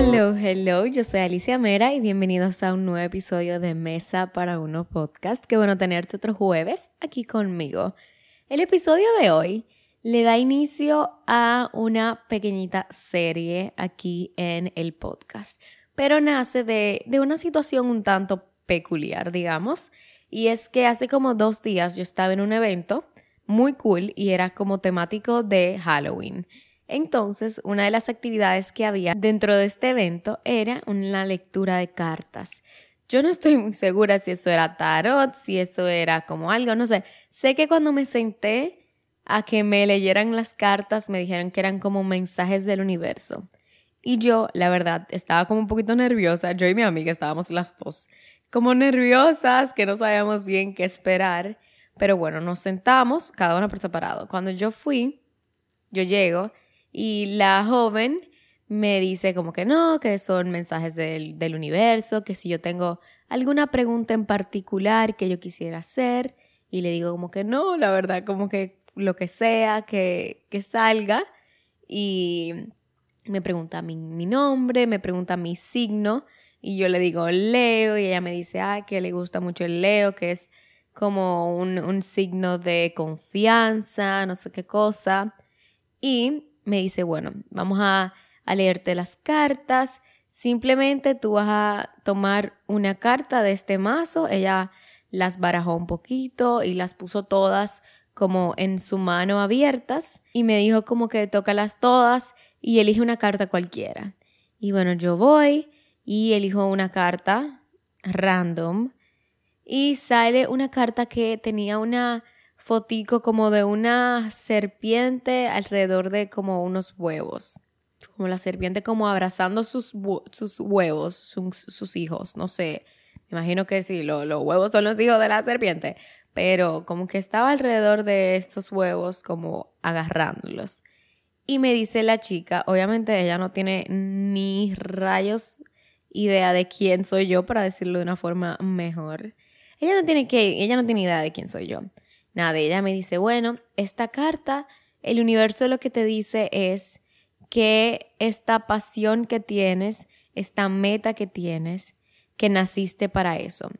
Hello, hello, yo soy Alicia Mera y bienvenidos a un nuevo episodio de Mesa para Uno Podcast. Qué bueno tenerte otro jueves aquí conmigo. El episodio de hoy le da inicio a una pequeñita serie aquí en el podcast, pero nace de, de una situación un tanto peculiar, digamos, y es que hace como dos días yo estaba en un evento muy cool y era como temático de Halloween. Entonces, una de las actividades que había dentro de este evento era una lectura de cartas. Yo no estoy muy segura si eso era tarot, si eso era como algo, no sé. Sé que cuando me senté a que me leyeran las cartas, me dijeron que eran como mensajes del universo. Y yo, la verdad, estaba como un poquito nerviosa. Yo y mi amiga estábamos las dos como nerviosas, que no sabíamos bien qué esperar. Pero bueno, nos sentamos, cada una por separado. Cuando yo fui, yo llego y la joven me dice como que no, que son mensajes del, del, universo, que si yo tengo alguna pregunta en particular que yo quisiera hacer, y le digo como que no, la verdad, como que lo que sea, que, que salga, y me pregunta mi, mi nombre, me pregunta mi signo, y yo le digo Leo, y ella me dice, ah, que le gusta mucho el Leo, que es como un, un signo de confianza, no sé qué cosa, y me dice, bueno, vamos a, leerte las cartas. Simplemente tú vas a tomar una carta de este mazo. Ella las barajó un poquito y las puso todas como en su mano abiertas y me dijo como que tócalas todas y elige una carta cualquiera. Y bueno, yo voy y elijo una carta random y sale una carta que tenía una fotico como de una serpiente alrededor de como unos huevos. Como la serpiente como abrazando sus, sus huevos, sus, hijos, no sé. Me imagino que sí, los huevos son los hijos de la serpiente, pero como que estaba alrededor de estos huevos como agarrándolos. Y me dice la chica, obviamente ella no tiene ni rayos idea de quién soy yo para decirlo de una forma mejor. Ella no tiene que, ella no tiene idea de quién soy yo. Nada, ella me dice, bueno, esta carta, el universo lo que te dice es que esta pasión que tienes, esta meta que tienes, que naciste para eso.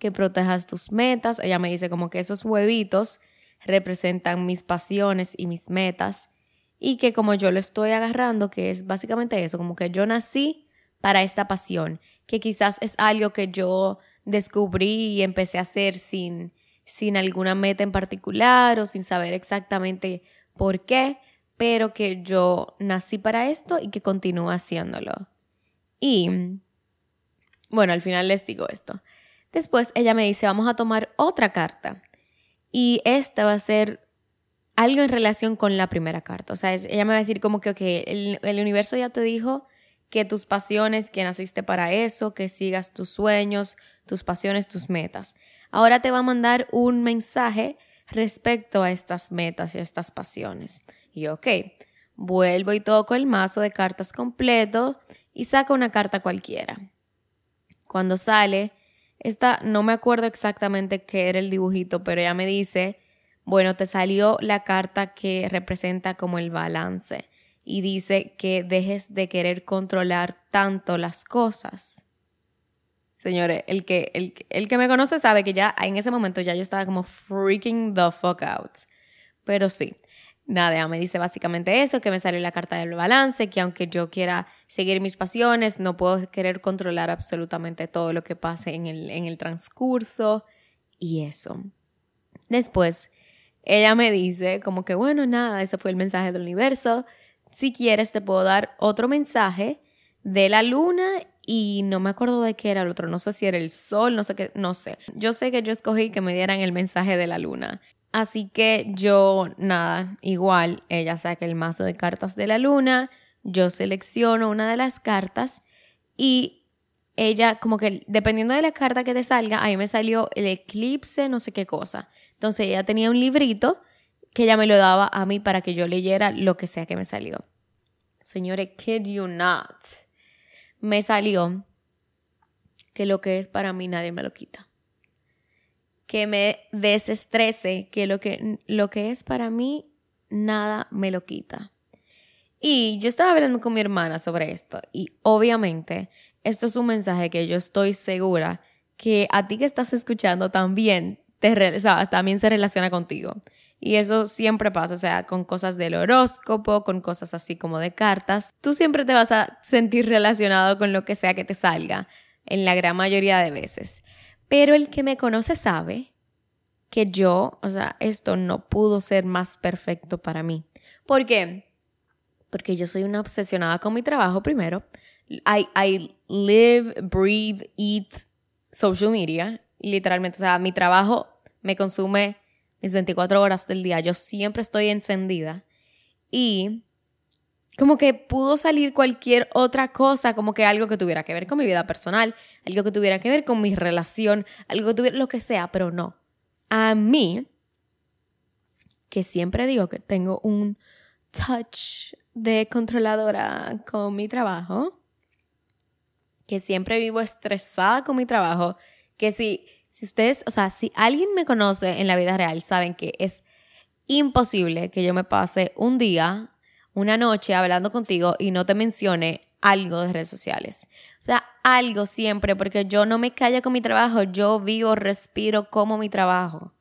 Que protejas tus metas. Ella me dice como que esos huevitos representan mis pasiones y mis metas. Y que como yo lo estoy agarrando, que es básicamente eso, como que yo nací para esta pasión, que quizás es algo que yo descubrí y empecé a hacer sin, sin alguna meta en particular o sin saber exactamente por qué, pero que yo nací para esto y que continúo haciéndolo. Y, bueno, al final les digo esto. Después ella me dice, vamos a tomar otra carta. Y esta va a ser algo en relación con la primera carta. O sea, ella me va a decir como que, ok, el, el universo ya te dijo que tus pasiones, que naciste para eso, que sigas tus sueños, tus pasiones, tus metas. Ahora te va a mandar un mensaje respecto a estas metas y a estas pasiones. Y ok, vuelvo y toco el mazo de cartas completo y saco una carta cualquiera. Cuando sale, esta no me acuerdo exactamente qué era el dibujito, pero ella me dice, bueno, te salió la carta que representa como el balance y dice que dejes de querer controlar tanto las cosas. Señores, el que, el, el que me conoce sabe que ya en ese momento ya yo estaba como freaking the fuck out. Pero sí, nada, me dice básicamente eso, que me salió la carta del balance, que aunque yo quiera seguir mis pasiones, no puedo querer controlar absolutamente todo lo que pase en el, en el transcurso y eso. Después, ella me dice como que, bueno, nada, ese fue el mensaje del universo. Si quieres, te puedo dar otro mensaje de la luna y no me acuerdo de qué era el otro, no sé si era el sol, no sé qué, no sé. Yo sé que yo escogí que me dieran el mensaje de la luna. Así que yo, nada, igual, ella saca el mazo de cartas de la luna, yo selecciono una de las cartas y ella, como que dependiendo de la carta que te salga, ahí me salió el eclipse, no sé qué cosa. Entonces ella tenía un librito que ella me lo daba a mí para que yo leyera lo que sea que me salió. Señores, kid you not me salió que lo que es para mí nadie me lo quita. Que me desestrese, que lo que, lo que es para mí nada me lo quita. Y yo estaba hablando con mi hermana sobre esto y obviamente esto es un mensaje que yo estoy segura que a ti que estás escuchando también, te, también se relaciona contigo. Y eso siempre pasa, o sea, con cosas del horóscopo, con cosas así como de cartas. Tú siempre te vas a sentir relacionado con lo que sea que te salga, en la gran mayoría de veces. Pero el que me conoce sabe que yo, o sea, esto no pudo ser más perfecto para mí. ¿Por qué? Porque yo soy una obsesionada con mi trabajo primero. I, I live, breathe, eat social media. Literalmente, o sea, mi trabajo me consume mis 24 horas del día. Yo siempre estoy encendida. Y como que pudo salir cualquier otra cosa, como que algo que tuviera que ver con mi vida personal, algo que tuviera que ver con mi relación, algo que tuviera lo que sea, pero no. A mí, que siempre digo que tengo un touch de controladora con mi trabajo, que siempre vivo estresada con mi trabajo, que si si ustedes, o sea, si alguien me conoce en la vida real, saben que es imposible que yo me pase un día, una noche hablando contigo y no te mencione algo de redes sociales. O sea, algo siempre, porque yo no me callo con mi trabajo, yo vivo, respiro como mi trabajo.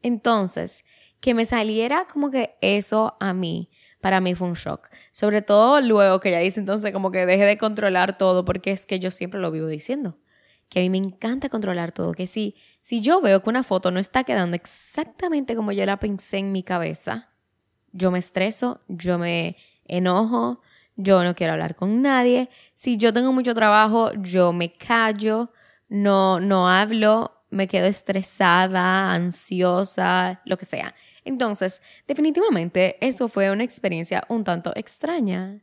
Entonces, que me saliera como que eso a mí, para mí fue un shock. Sobre todo luego que ya dice entonces como que deje de controlar todo, porque es que yo siempre lo vivo diciendo que a mí me encanta controlar todo, que si, si yo veo que una foto no está quedando exactamente como yo la pensé en mi cabeza, yo me estreso, yo me enojo, yo no quiero hablar con nadie. Si yo tengo mucho trabajo, yo me callo, no, no hablo, me quedo estresada, ansiosa, lo que sea. Entonces, definitivamente, eso fue una experiencia un tanto extraña.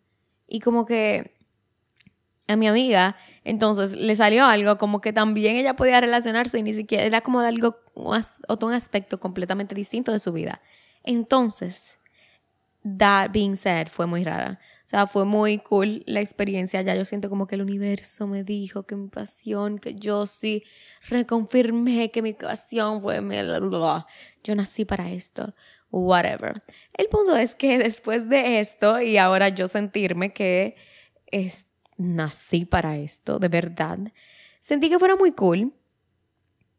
Y como que a mi amiga entonces le salió algo como que también ella podía relacionarse y ni siquiera era como de algo, otro aspecto completamente distinto de su vida. Entonces, that being said, fue muy rara. O sea, fue muy cool la experiencia. Ya yo siento como que el universo me dijo que mi pasión, que yo sí reconfirmé que mi pasión fue mi... Yo nací para esto. Whatever. El punto es que después de esto y ahora yo sentirme que es nací para esto, de verdad, sentí que fuera muy cool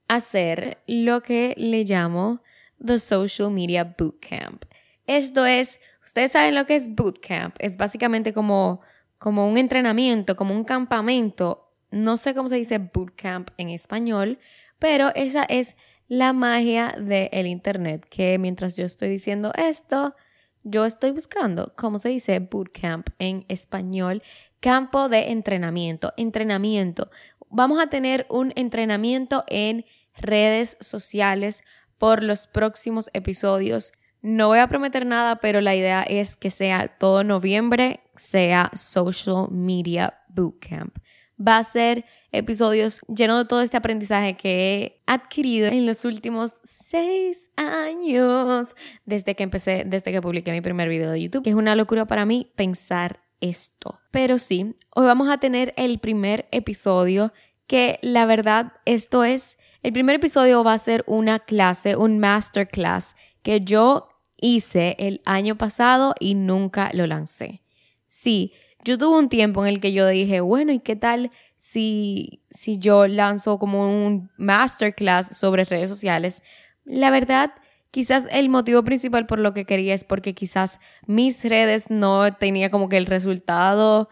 hacer lo que le llamo The Social Media Bootcamp. Esto es, ustedes saben lo que es bootcamp, es básicamente como, como un entrenamiento, como un campamento. No sé cómo se dice bootcamp en español, pero esa es la magia del Internet, que mientras yo estoy diciendo esto, yo estoy buscando cómo se dice bootcamp en español Campo de entrenamiento, entrenamiento. Vamos a tener un entrenamiento en redes sociales por los próximos episodios. No voy a prometer nada, pero la idea es que sea todo noviembre, sea Social Media Bootcamp. Va a ser episodios llenos de todo este aprendizaje que he adquirido en los últimos seis años desde que empecé, desde que publiqué mi primer video de YouTube, es una locura para mí pensar esto. Pero sí, hoy vamos a tener el primer episodio que la verdad esto es, el primer episodio va a ser una clase, un masterclass que yo hice el año pasado y nunca lo lancé. Sí, yo tuve un tiempo en el que yo dije, bueno, ¿y qué tal si, si yo lanzo como un masterclass sobre redes sociales? La verdad, Quizás el motivo principal por lo que quería es porque quizás mis redes no tenía como que el resultado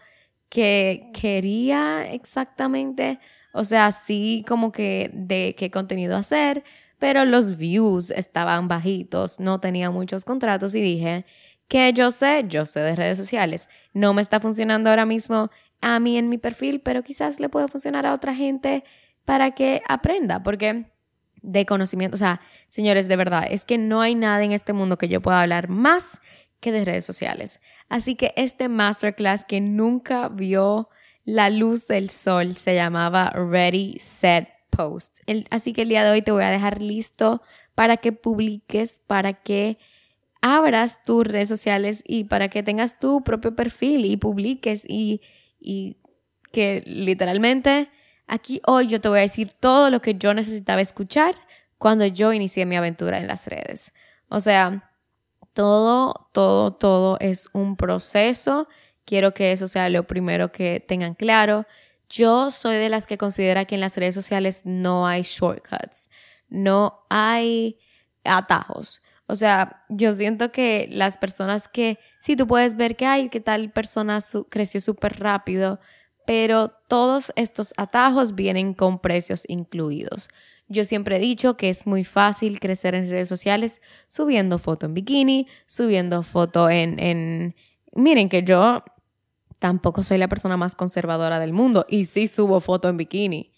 que quería exactamente. O sea, sí como que de qué contenido hacer, pero los views estaban bajitos, no tenía muchos contratos y dije que yo sé, yo sé de redes sociales. No me está funcionando ahora mismo a mí en mi perfil, pero quizás le puede funcionar a otra gente para que aprenda, porque de conocimiento. O sea, señores, de verdad, es que no hay nada en este mundo que yo pueda hablar más que de redes sociales. Así que este masterclass que nunca vio la luz del sol se llamaba Ready, Set, Post. así que el día de hoy te voy a dejar listo para que publiques, para que abras tus redes sociales y para que tengas tu propio perfil y publiques y, y que literalmente Aquí hoy yo te voy a decir todo lo que yo necesitaba escuchar cuando yo inicié mi aventura en las redes. O sea, Todo, todo, todo es un proceso. Quiero que eso sea lo primero que tengan claro. Yo soy de las que considera que en las redes sociales no hay shortcuts, no hay atajos. O sea, yo siento que las personas que, sí, tú puedes ver que hay, que tal persona creció súper rápido, pero todos estos atajos vienen con precios incluidos. Yo siempre he dicho que es muy fácil crecer en redes sociales subiendo foto en bikini, subiendo foto en, en... Miren que yo tampoco soy la persona más conservadora del mundo y sí subo foto en bikini.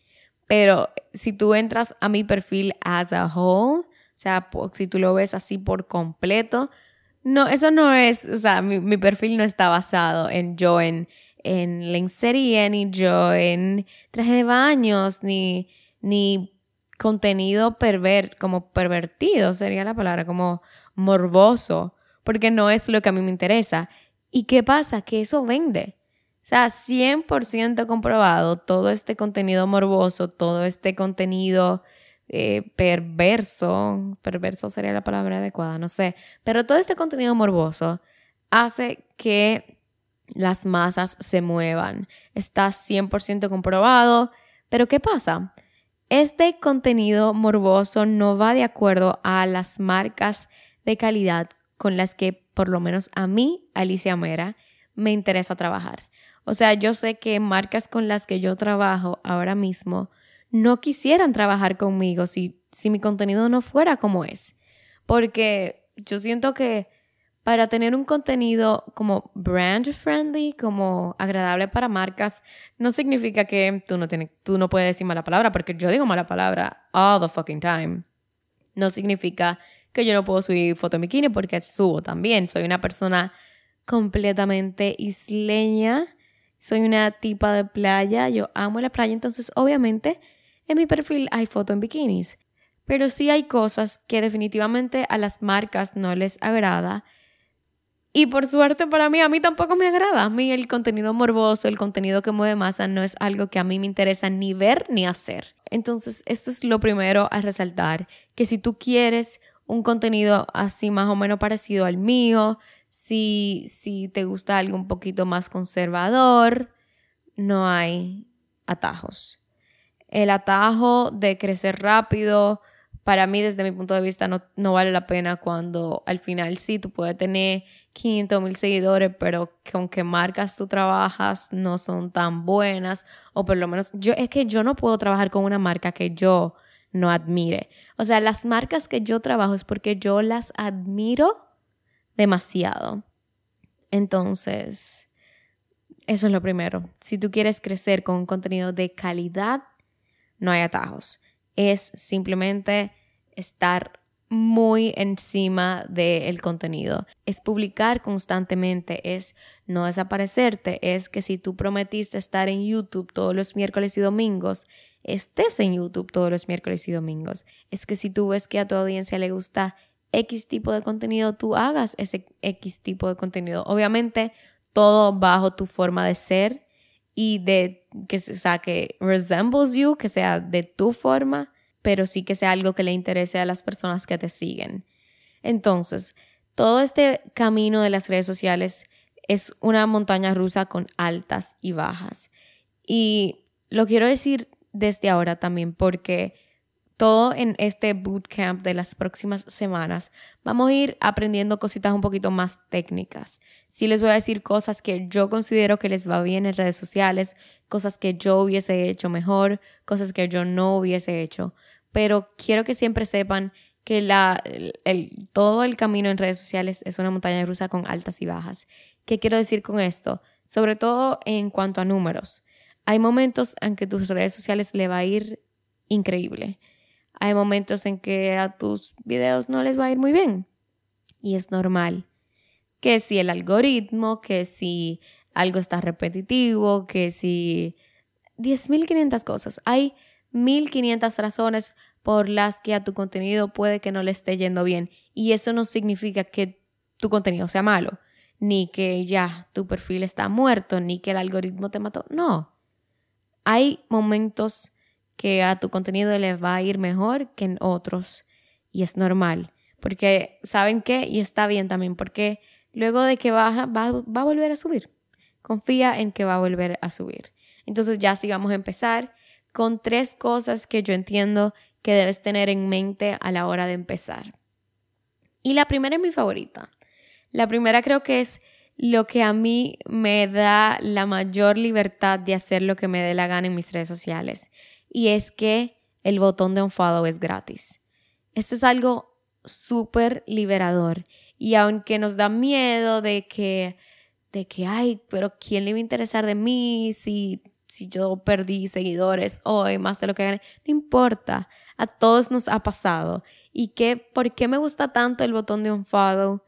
Pero si tú entras a mi perfil as a whole, o sea, si tú lo ves así por completo, no, eso no es, o sea, mi, perfil no está basado en yo en, en lencería, ni yo en traje de baños, ni, ni contenido perver, como pervertido sería la palabra, como morboso, porque no es lo que a mí me interesa. ¿Y qué pasa? Que eso vende. O sea, 100% comprobado todo este contenido morboso, todo este contenido eh, perverso, perverso sería la palabra adecuada, no sé, pero todo este contenido morboso hace que las masas se muevan. Está 100% comprobado, pero ¿qué pasa? Este contenido morboso no va de acuerdo a las marcas de calidad con las que por lo menos a mí, Alicia Mera, me interesa trabajar. O sea, yo sé que marcas con las que yo trabajo ahora mismo no quisieran trabajar conmigo si, si mi contenido no fuera como es. Porque yo siento que para tener un contenido como brand friendly, como agradable para marcas, no significa que tú no, tienes, tú no puedes decir mala palabra, porque yo digo mala palabra all the fucking time. No significa que yo no puedo subir foto en bikini porque subo también. Soy una persona completamente isleña. Soy una tipa de playa. Yo amo la playa. Entonces, obviamente, en mi perfil hay foto en bikinis, pero sí hay cosas que definitivamente a las marcas no les agrada. Y por suerte para mí, a mí tampoco me agrada. A mí el contenido morboso, el contenido que mueve masa, no es algo que a mí me interesa ni ver ni hacer. Entonces, esto es lo primero a resaltar, que si tú quieres un contenido así más o menos parecido al mío, si, si te gusta algo un poquito más conservador, no hay atajos el atajo de crecer rápido, para mí desde mi punto de vista no, vale la pena cuando al final sí, tú puedes tener 500 mil seguidores, pero con que marcas tú trabajas no son tan buenas, o por lo menos yo es que yo no puedo trabajar con una marca que yo no admire. O sea, las marcas que yo trabajo es porque yo las admiro demasiado. Entonces, eso es lo primero. Si tú quieres crecer con un contenido de calidad, no hay atajos. Es simplemente estar muy encima del contenido. Es publicar constantemente, es no desaparecerte, es que si tú prometiste estar en YouTube todos los miércoles y domingos, estés en YouTube todos los miércoles y domingos. Es que si tú ves que a tu audiencia le gusta X tipo de contenido, tú hagas ese X tipo de contenido. Obviamente, todo bajo tu forma de ser y de que, sea, que resembles you, que sea de tu forma, pero sí que sea algo que le interese a las personas que te siguen. Entonces, todo este camino de las redes sociales es una montaña rusa con altas y bajas. Y lo quiero decir desde ahora también porque todo en este bootcamp de las próximas semanas vamos a ir aprendiendo cositas un poquito más técnicas. Sí les voy a decir cosas que yo considero que les va bien en redes sociales, cosas que yo hubiese hecho mejor, cosas que yo no hubiese hecho. Pero quiero que siempre sepan que la, el, todo el camino en redes sociales es una montaña rusa con altas y bajas. ¿Qué quiero decir con esto? Sobre todo en cuanto a números. Hay momentos en que tus redes sociales le va a ir increíble hay momentos en que a tus videos no les va a ir muy bien. Y es normal. Que si el algoritmo, que si algo está repetitivo, que si 10.500 cosas. Hay 1.500 razones por las que a tu contenido puede que no le esté yendo bien. Y eso no significa que tu contenido sea malo, ni que ya tu perfil está muerto, ni que el algoritmo te mató. No. Hay momentos que a tu contenido le va a ir mejor que en otros y es normal. Porque, ¿saben qué? Y está bien también, porque luego de que baja, va, va a volver a subir. Confía en que va a volver a subir. Entonces ya sí vamos a empezar con tres cosas que yo entiendo que debes tener en mente a la hora de empezar. Y la primera es mi favorita. La primera creo que es lo que a mí me da la mayor libertad de hacer lo que me dé la gana en mis redes sociales. Y es que el botón de unfollow es gratis. Esto es algo súper liberador. Y aunque nos da miedo de que, de que, ay, pero ¿quién le va a interesar de mí si, si yo perdí seguidores hoy más de lo que gané? No importa. A todos nos ha pasado. ¿Y qué, por qué me gusta tanto el botón de unfollow?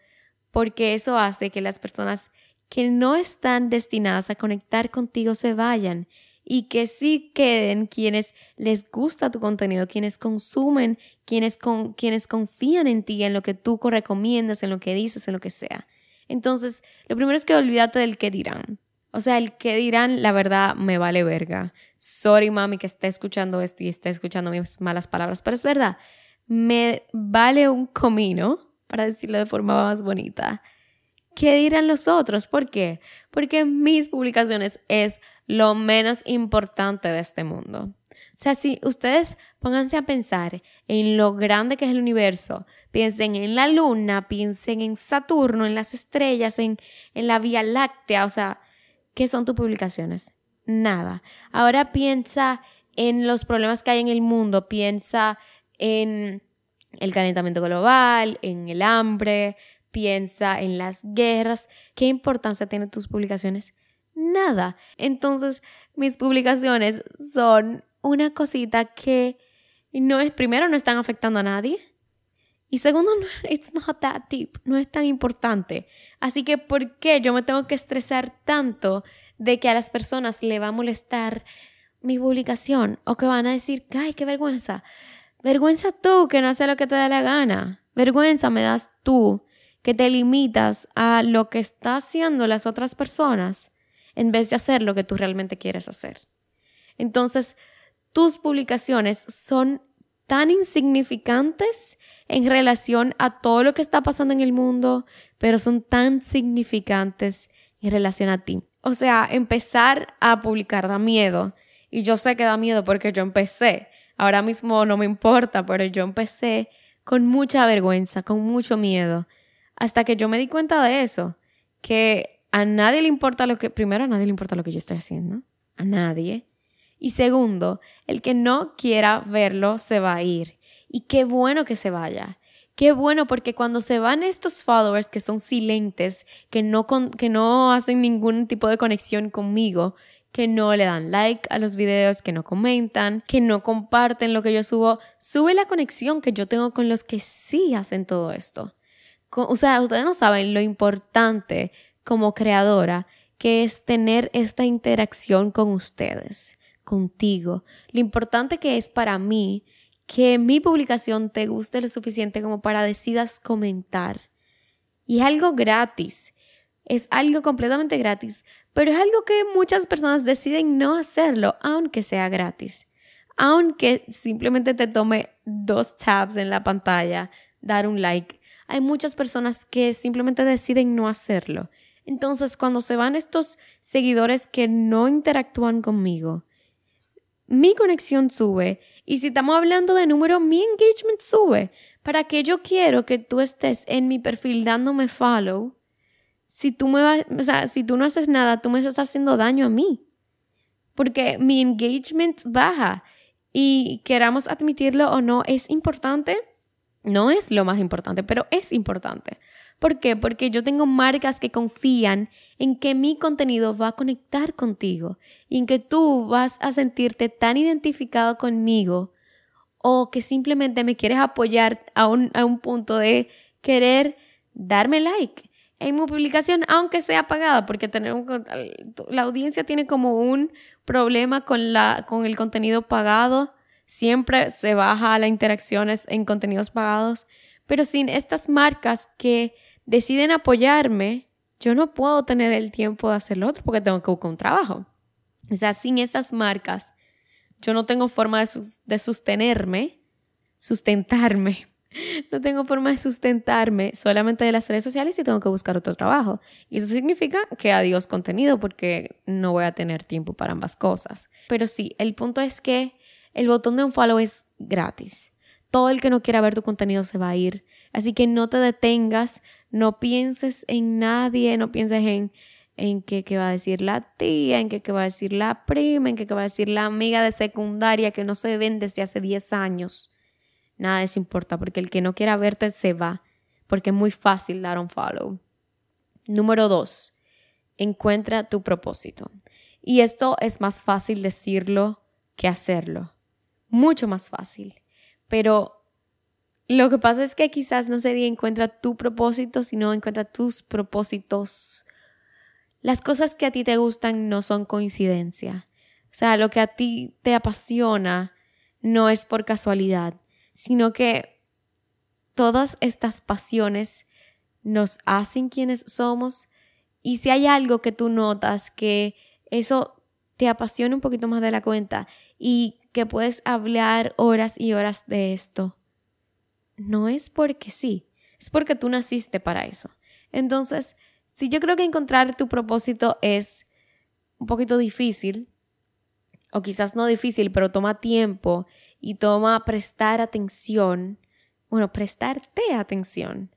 Porque eso hace que las personas que no están destinadas a conectar contigo se vayan y que sí queden quienes les gusta tu contenido, quienes consumen, quienes, con, quienes confían en ti, en lo que tú recomiendas, en lo que dices, en lo que sea. Entonces, lo primero es que olvídate del qué dirán. O sea, el qué dirán, la verdad, me vale verga. Sorry, mami, que esté escuchando esto y esté escuchando mis malas palabras, pero es verdad me vale un comino, para decirlo de forma más bonita. ¿Qué dirán los otros? ¿Por qué? Porque mis publicaciones es lo menos importante de este mundo. O sea, si ustedes pónganse a pensar en lo grande que es el universo, piensen en la luna, piensen en Saturno, en las estrellas, en, en la Vía Láctea, o sea, ¿qué son tus publicaciones? Nada. Ahora piensa en los problemas que hay en el mundo, piensa en el calentamiento global, en el hambre, piensa en las guerras. ¿Qué importancia tienen tus publicaciones? Nada. Entonces, mis publicaciones son una cosita que no es, primero, no están afectando a nadie. Y segundo, no, it's not that deep, no es tan importante. Así que, ¿por qué yo me tengo que estresar tanto de que a las personas le va a molestar mi publicación? O que van a decir, ay, qué vergüenza. Vergüenza tú que no haces lo que te da la gana. Vergüenza me das tú que te limitas a lo que están haciendo las otras personas en vez de hacer lo que tú realmente quieres hacer. Entonces, tus publicaciones son tan insignificantes en relación a todo lo que está pasando en el mundo, pero son tan significantes en relación a ti. O sea, empezar a publicar da miedo. Y yo sé que da miedo porque yo empecé. Ahora mismo no me importa, pero yo empecé con mucha vergüenza, con mucho miedo, hasta que yo me di cuenta de eso, que a nadie le importa lo que, primero a nadie le importa lo que yo estoy haciendo, a nadie. Y segundo, el que no quiera verlo se va a ir. Y qué bueno que se vaya. Qué bueno porque cuando se van estos followers que son silentes, que no, que no hacen ningún tipo de conexión conmigo, que no le dan like a los videos, que no comentan, que no comparten lo que yo subo, sube la conexión que yo tengo con los que sí hacen todo esto. O sea, ustedes no saben lo importante como creadora que es tener esta interacción con ustedes, contigo. Lo importante que es para mí que mi publicación te guste lo suficiente como para decidas comentar. Y es algo gratis. Es algo completamente gratis, pero es algo que muchas personas deciden no hacerlo, aunque sea gratis. Aunque simplemente te tome dos tabs en la pantalla, dar un like. Hay muchas personas que simplemente deciden no hacerlo. Entonces, cuando se van estos seguidores que no interactúan conmigo, mi conexión sube. Y si estamos hablando de número, mi engagement sube. ¿Para que yo quiero que tú estés en mi perfil dándome follow? me vas, si tú no haces nada, tú me estás haciendo daño a mí. Porque mi engagement baja y queramos admitirlo o no, es importante. No es lo más importante, pero es importante. ¿Por qué? Porque yo tengo marcas que confían en que mi contenido va a conectar contigo y en que tú vas a sentirte tan identificado conmigo o que simplemente me quieres apoyar a un, a un punto de querer darme like en mi publicación, aunque sea pagada, porque tenemos, la audiencia tiene como un problema con, la, con el contenido pagado. Siempre se baja las interacciones en contenidos pagados, pero sin estas marcas que deciden apoyarme, yo no puedo tener el tiempo de hacer lo otro porque tengo que buscar un trabajo. O sea, sin esas marcas, yo no tengo forma de, sostenerme, sustentarme no tengo forma de sustentarme solamente de las redes sociales y tengo que buscar otro trabajo. Y eso significa que adiós contenido porque no voy a tener tiempo para ambas cosas. Pero sí, el punto es que el botón de un follow es gratis. Todo el que no quiera ver tu contenido se va a ir. Así que no te detengas, no pienses en nadie, no pienses en, en qué, qué va a decir la tía, en qué, qué va a decir la prima, en qué, qué va a decir la amiga de secundaria que no se ven desde hace 10 años nada de eso importa, porque el que no quiera verte se va, porque es muy fácil dar un follow. Número dos, encuentra tu propósito. Y esto es más fácil decirlo que hacerlo. Mucho más fácil. Pero lo que pasa es que quizás no sería encuentra tu propósito, sino encuentra tus propósitos. Las cosas que a ti te gustan no son coincidencia. O sea, lo que a ti te apasiona no es por casualidad sino que todas estas pasiones nos hacen quienes somos y si hay algo que tú notas que eso te apasiona un poquito más de la cuenta y que puedes hablar horas y horas de esto, no es porque sí, es porque tú naciste para eso. Entonces, si yo creo que encontrar tu propósito es un poquito difícil, o quizás no difícil, pero toma tiempo y toma prestar atención, bueno, prestarte atención.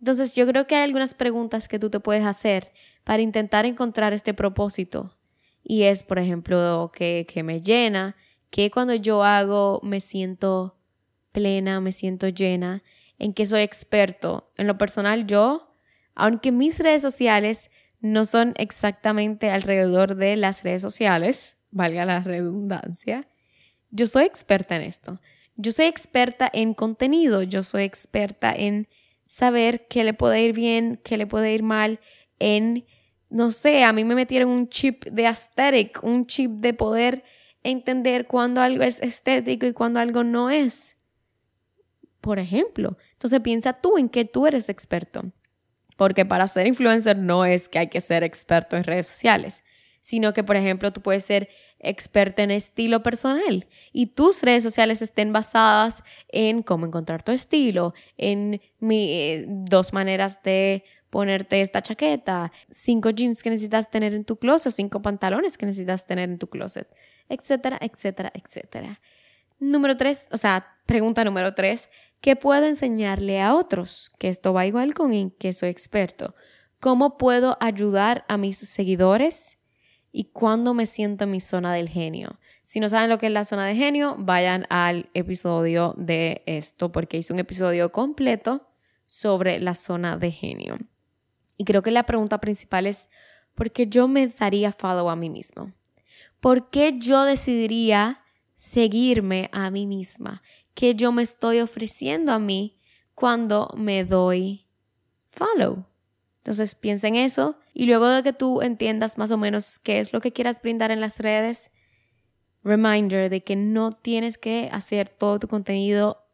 Entonces yo creo que hay algunas preguntas que tú te puedes hacer para intentar encontrar este propósito. Y es, por ejemplo, que, me llena, que cuando yo hago me siento plena, me siento llena, en que soy experto. En lo personal yo, aunque mis redes sociales no son exactamente alrededor de las redes sociales, valga la redundancia, yo soy experta en esto. Yo soy experta en contenido, yo soy experta en saber qué le puede ir bien, qué le puede ir mal, en, no sé, a mí me metieron un chip de aesthetic, un chip de poder entender cuando algo es estético y cuando algo no es. Por ejemplo, entonces piensa tú en qué tú eres experto. Porque para ser influencer no es que hay que ser experto en redes sociales, sino que, por ejemplo, tú puedes ser experta en estilo personal y tus redes sociales estén basadas en cómo encontrar tu estilo, en mi, eh, dos maneras de ponerte esta chaqueta, cinco jeans que necesitas tener en tu closet, cinco pantalones que necesitas tener en tu closet, etcétera, etcétera, etcétera. Número tres, o sea, pregunta número tres, ¿qué puedo enseñarle a otros? Que esto va igual con en que soy experto. ¿Cómo puedo ayudar a mis seguidores? y cuándo me siento en mi zona del genio. Si no saben lo que es la zona de genio, vayan al episodio de esto porque hice un episodio completo sobre la zona de genio. Y creo que la pregunta principal es, ¿por qué yo me daría follow a mí mismo? ¿Por qué yo decidiría seguirme a mí misma? ¿Qué yo me estoy ofreciendo a mí cuando me doy follow? Entonces piensa en eso y luego de que tú entiendas más o menos qué es lo que quieras brindar en las redes, reminder de que no tienes que hacer todo tu contenido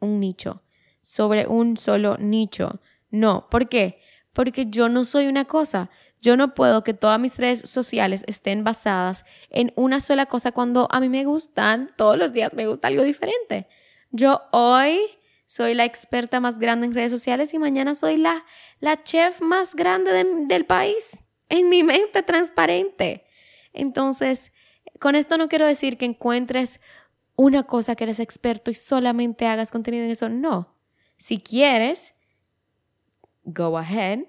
un nicho, sobre un solo nicho. No, ¿por qué? Porque yo no soy una cosa. Yo no puedo que todas mis redes sociales estén basadas en una sola cosa cuando a mí me gustan, todos los días me gusta algo diferente. Yo hoy soy la experta más grande en redes sociales y mañana soy la, la chef más grande del país en mi mente transparente. Entonces, con esto no quiero decir que encuentres una cosa que eres experto y solamente hagas contenido en eso. No. Si quieres, go ahead.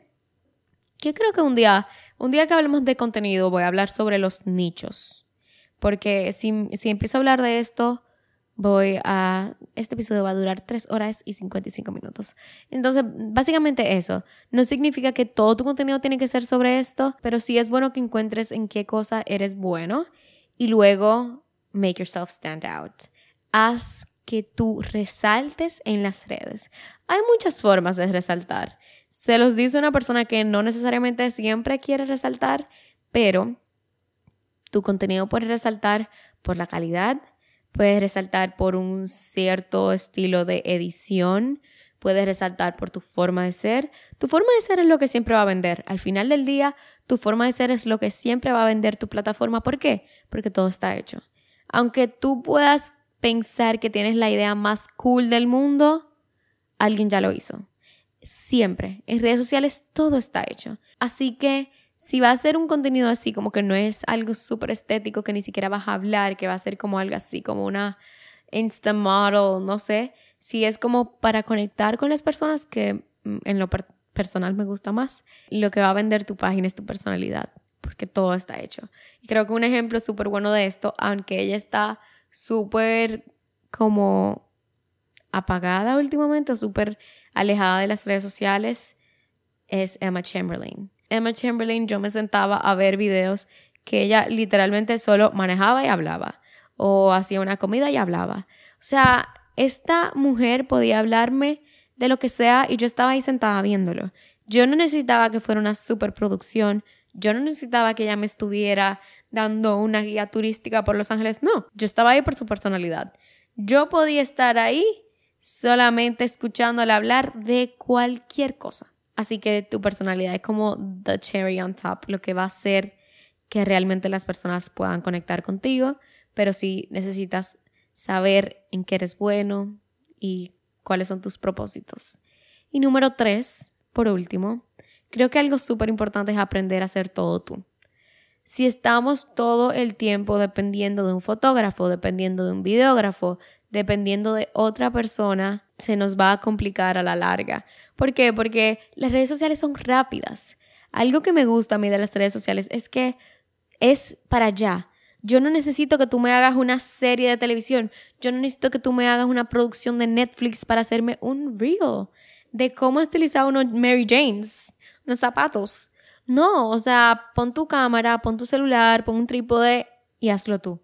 Yo creo que un día, un día que hablemos de contenido, voy a hablar sobre los nichos. Porque si, si empiezo a hablar de esto, voy a... Este episodio va a durar 3 horas y 55 minutos. Entonces, básicamente eso. No significa que todo tu contenido tiene que ser sobre esto, pero sí es bueno que encuentres en qué cosa eres bueno y luego make yourself stand out. Haz que tú resaltes en las redes. Hay muchas formas de resaltar. Se los dice una persona que no necesariamente siempre quiere resaltar, pero tu contenido puede resaltar por la calidad, Puedes resaltar por un cierto estilo de edición, puedes resaltar por tu forma de ser. Tu forma de ser es lo que siempre va a vender. Al final del día, tu forma de ser es lo que siempre va a vender tu plataforma. ¿Por qué? Porque todo está hecho. Aunque tú puedas pensar que tienes la idea más cool del mundo, alguien ya lo hizo. Siempre. En redes sociales todo está hecho. Así que si va a ser un contenido así, como que no es algo súper estético, que ni siquiera vas a hablar, que va a ser como algo así, como una Insta model, no sé, si es como para conectar con las personas que mm, en lo personal me gusta más, lo que va a vender tu página es tu personalidad, porque todo está hecho. Y creo que un ejemplo súper bueno de esto, aunque ella está súper como apagada últimamente súper alejada de las redes sociales, es Emma Chamberlain. Emma Chamberlain yo me sentaba a ver videos que ella literalmente solo manejaba y hablaba o hacía una comida y hablaba. O sea, esta mujer podía hablarme de lo que sea y yo estaba ahí sentada viéndolo. Yo no necesitaba que fuera una superproducción, yo no necesitaba que ella me estuviera dando una guía turística por Los Ángeles, no, yo estaba ahí por su personalidad. Yo podía estar ahí solamente escuchándola hablar de cualquier cosa. Así que tu personalidad es como the cherry on top, lo que va a hacer que realmente las personas puedan conectar contigo, pero si necesitas saber en qué eres bueno y cuáles son tus propósitos. Y número tres, por último, creo que algo súper importante es aprender a hacer todo tú. Si estamos todo el tiempo dependiendo de un fotógrafo, dependiendo de un videógrafo, dependiendo de otra persona, se nos va a complicar a la larga. ¿Por qué? Porque las redes sociales son rápidas. Algo que me gusta a mí de las redes sociales es que es para allá. Yo no necesito que tú me hagas una serie de televisión. Yo no necesito que tú me hagas una producción de Netflix para hacerme un reel de cómo estilizar unos Mary Janes, unos zapatos. No, o sea, pon tu cámara, pon tu celular, pon un trípode y hazlo tú.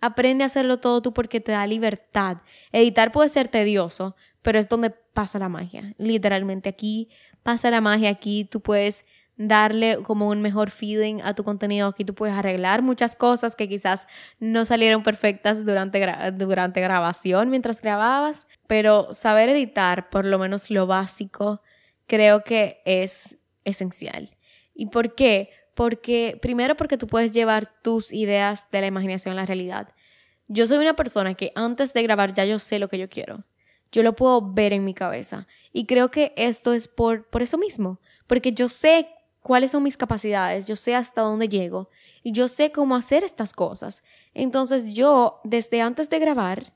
Aprende a hacerlo todo tú porque te da libertad. Editar puede ser tedioso, pero es donde pasa la magia. Literalmente aquí pasa la magia, aquí tú puedes darle como un mejor feeling a tu contenido. Aquí tú puedes arreglar muchas cosas que quizás no salieron perfectas durante, durante grabación mientras grababas, pero saber editar, por lo menos lo básico, creo que es esencial. ¿Y por qué? Porque, primero porque tú puedes llevar tus ideas de la imaginación a la realidad. Yo soy una persona que antes de grabar ya yo sé lo que yo quiero. Yo lo puedo ver en mi cabeza. Y creo que esto es por, por eso mismo. Porque yo sé cuáles son mis capacidades, yo sé hasta dónde llego y yo sé cómo hacer estas cosas. Entonces yo, desde antes de grabar,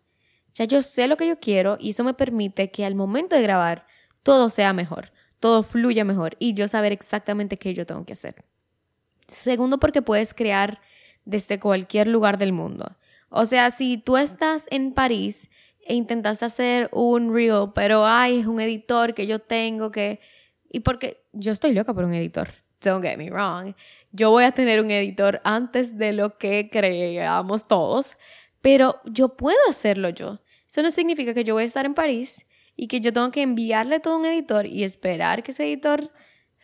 ya yo sé lo que yo quiero y eso me permite que al momento de grabar todo sea mejor, todo fluya mejor y yo saber exactamente qué yo tengo que hacer. Segundo, porque puedes crear desde cualquier lugar del mundo. O sea, si tú estás en París e intentas hacer un reel, pero hay es un editor que yo tengo que... Y porque yo estoy loca por un editor, don't get me wrong. Yo voy a tener un editor antes de lo que creamos todos, pero yo puedo hacerlo yo. Eso no significa que yo voy a estar en París y que yo tengo que enviarle todo un editor y esperar que ese editor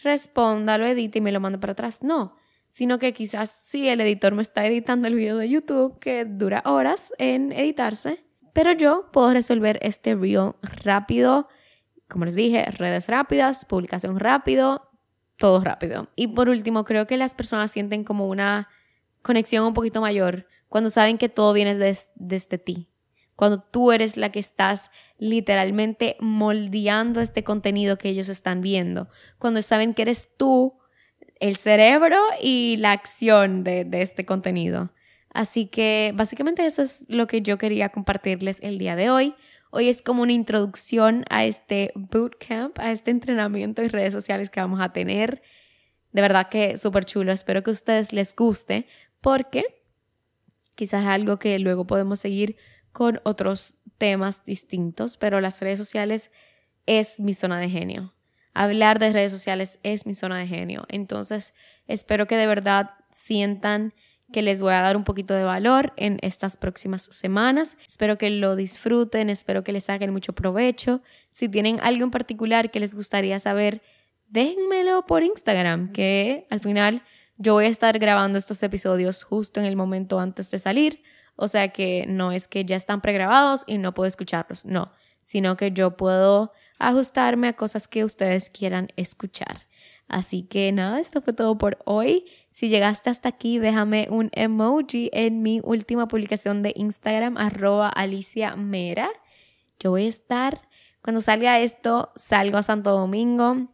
responda, lo edite y me lo mande para atrás. No, sino que quizás si el editor me está editando el video de YouTube que dura horas en editarse, pero yo puedo resolver este reel rápido, como les dije, redes rápidas, publicación rápido, todo rápido. Y por último, creo que las personas sienten como una conexión un poquito mayor cuando saben que todo viene desde ti. Cuando tú eres la que estás literalmente moldeando este contenido que ellos están viendo. Cuando saben que eres tú el cerebro y la acción de, este contenido. Así que básicamente eso es lo que yo quería compartirles el día de hoy. Hoy es como una introducción a este bootcamp, a este entrenamiento y redes sociales que vamos a tener. De verdad que súper chulo. Espero que a ustedes les guste porque quizás es algo que luego podemos seguir con otros temas distintos, pero las redes sociales es mi zona de genio hablar de redes sociales es mi zona de genio. Entonces, espero que de verdad sientan que les voy a dar un poquito de valor en estas próximas semanas. Espero que lo disfruten, espero que les saquen mucho provecho. Si tienen algo en particular que les gustaría saber, déjenmelo por Instagram, que al final yo voy a estar grabando estos episodios justo en el momento antes de salir. O sea que no es que ya están pregrabados y no puedo escucharlos, no, sino que yo puedo ajustarme a cosas que ustedes quieran escuchar. Así que nada, esto fue todo por hoy. Si llegaste hasta aquí, déjame un emoji en mi última publicación de Instagram, arroba Alicia Mera. Yo voy a estar Cuando salga esto, salgo a Santo Domingo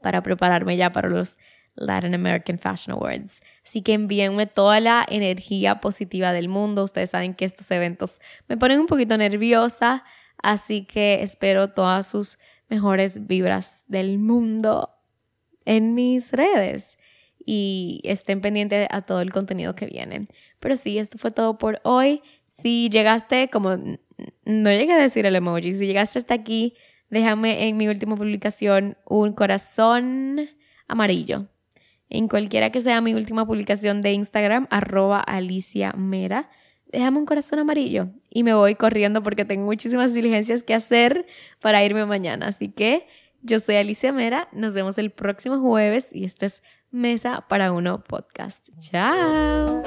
para prepararme ya para los Latin American Fashion Awards. Así que envíenme toda la energía positiva del mundo. Ustedes saben que estos eventos me ponen un poquito nerviosa, así que espero todas sus mejores vibras del mundo en mis redes y estén pendientes a todo el contenido que viene. Pero sí, esto fue todo por hoy. Si llegaste, como no llegué a decir el emoji, si llegaste hasta aquí, déjame en mi última publicación un corazón amarillo en cualquiera que sea mi última publicación de Instagram, arroba Alicia Mera. Déjame un corazón amarillo y me voy corriendo porque tengo muchísimas diligencias que hacer para irme mañana. Así que yo soy Alicia Mera, nos vemos el próximo jueves y esto es Mesa para Uno Podcast. Chao.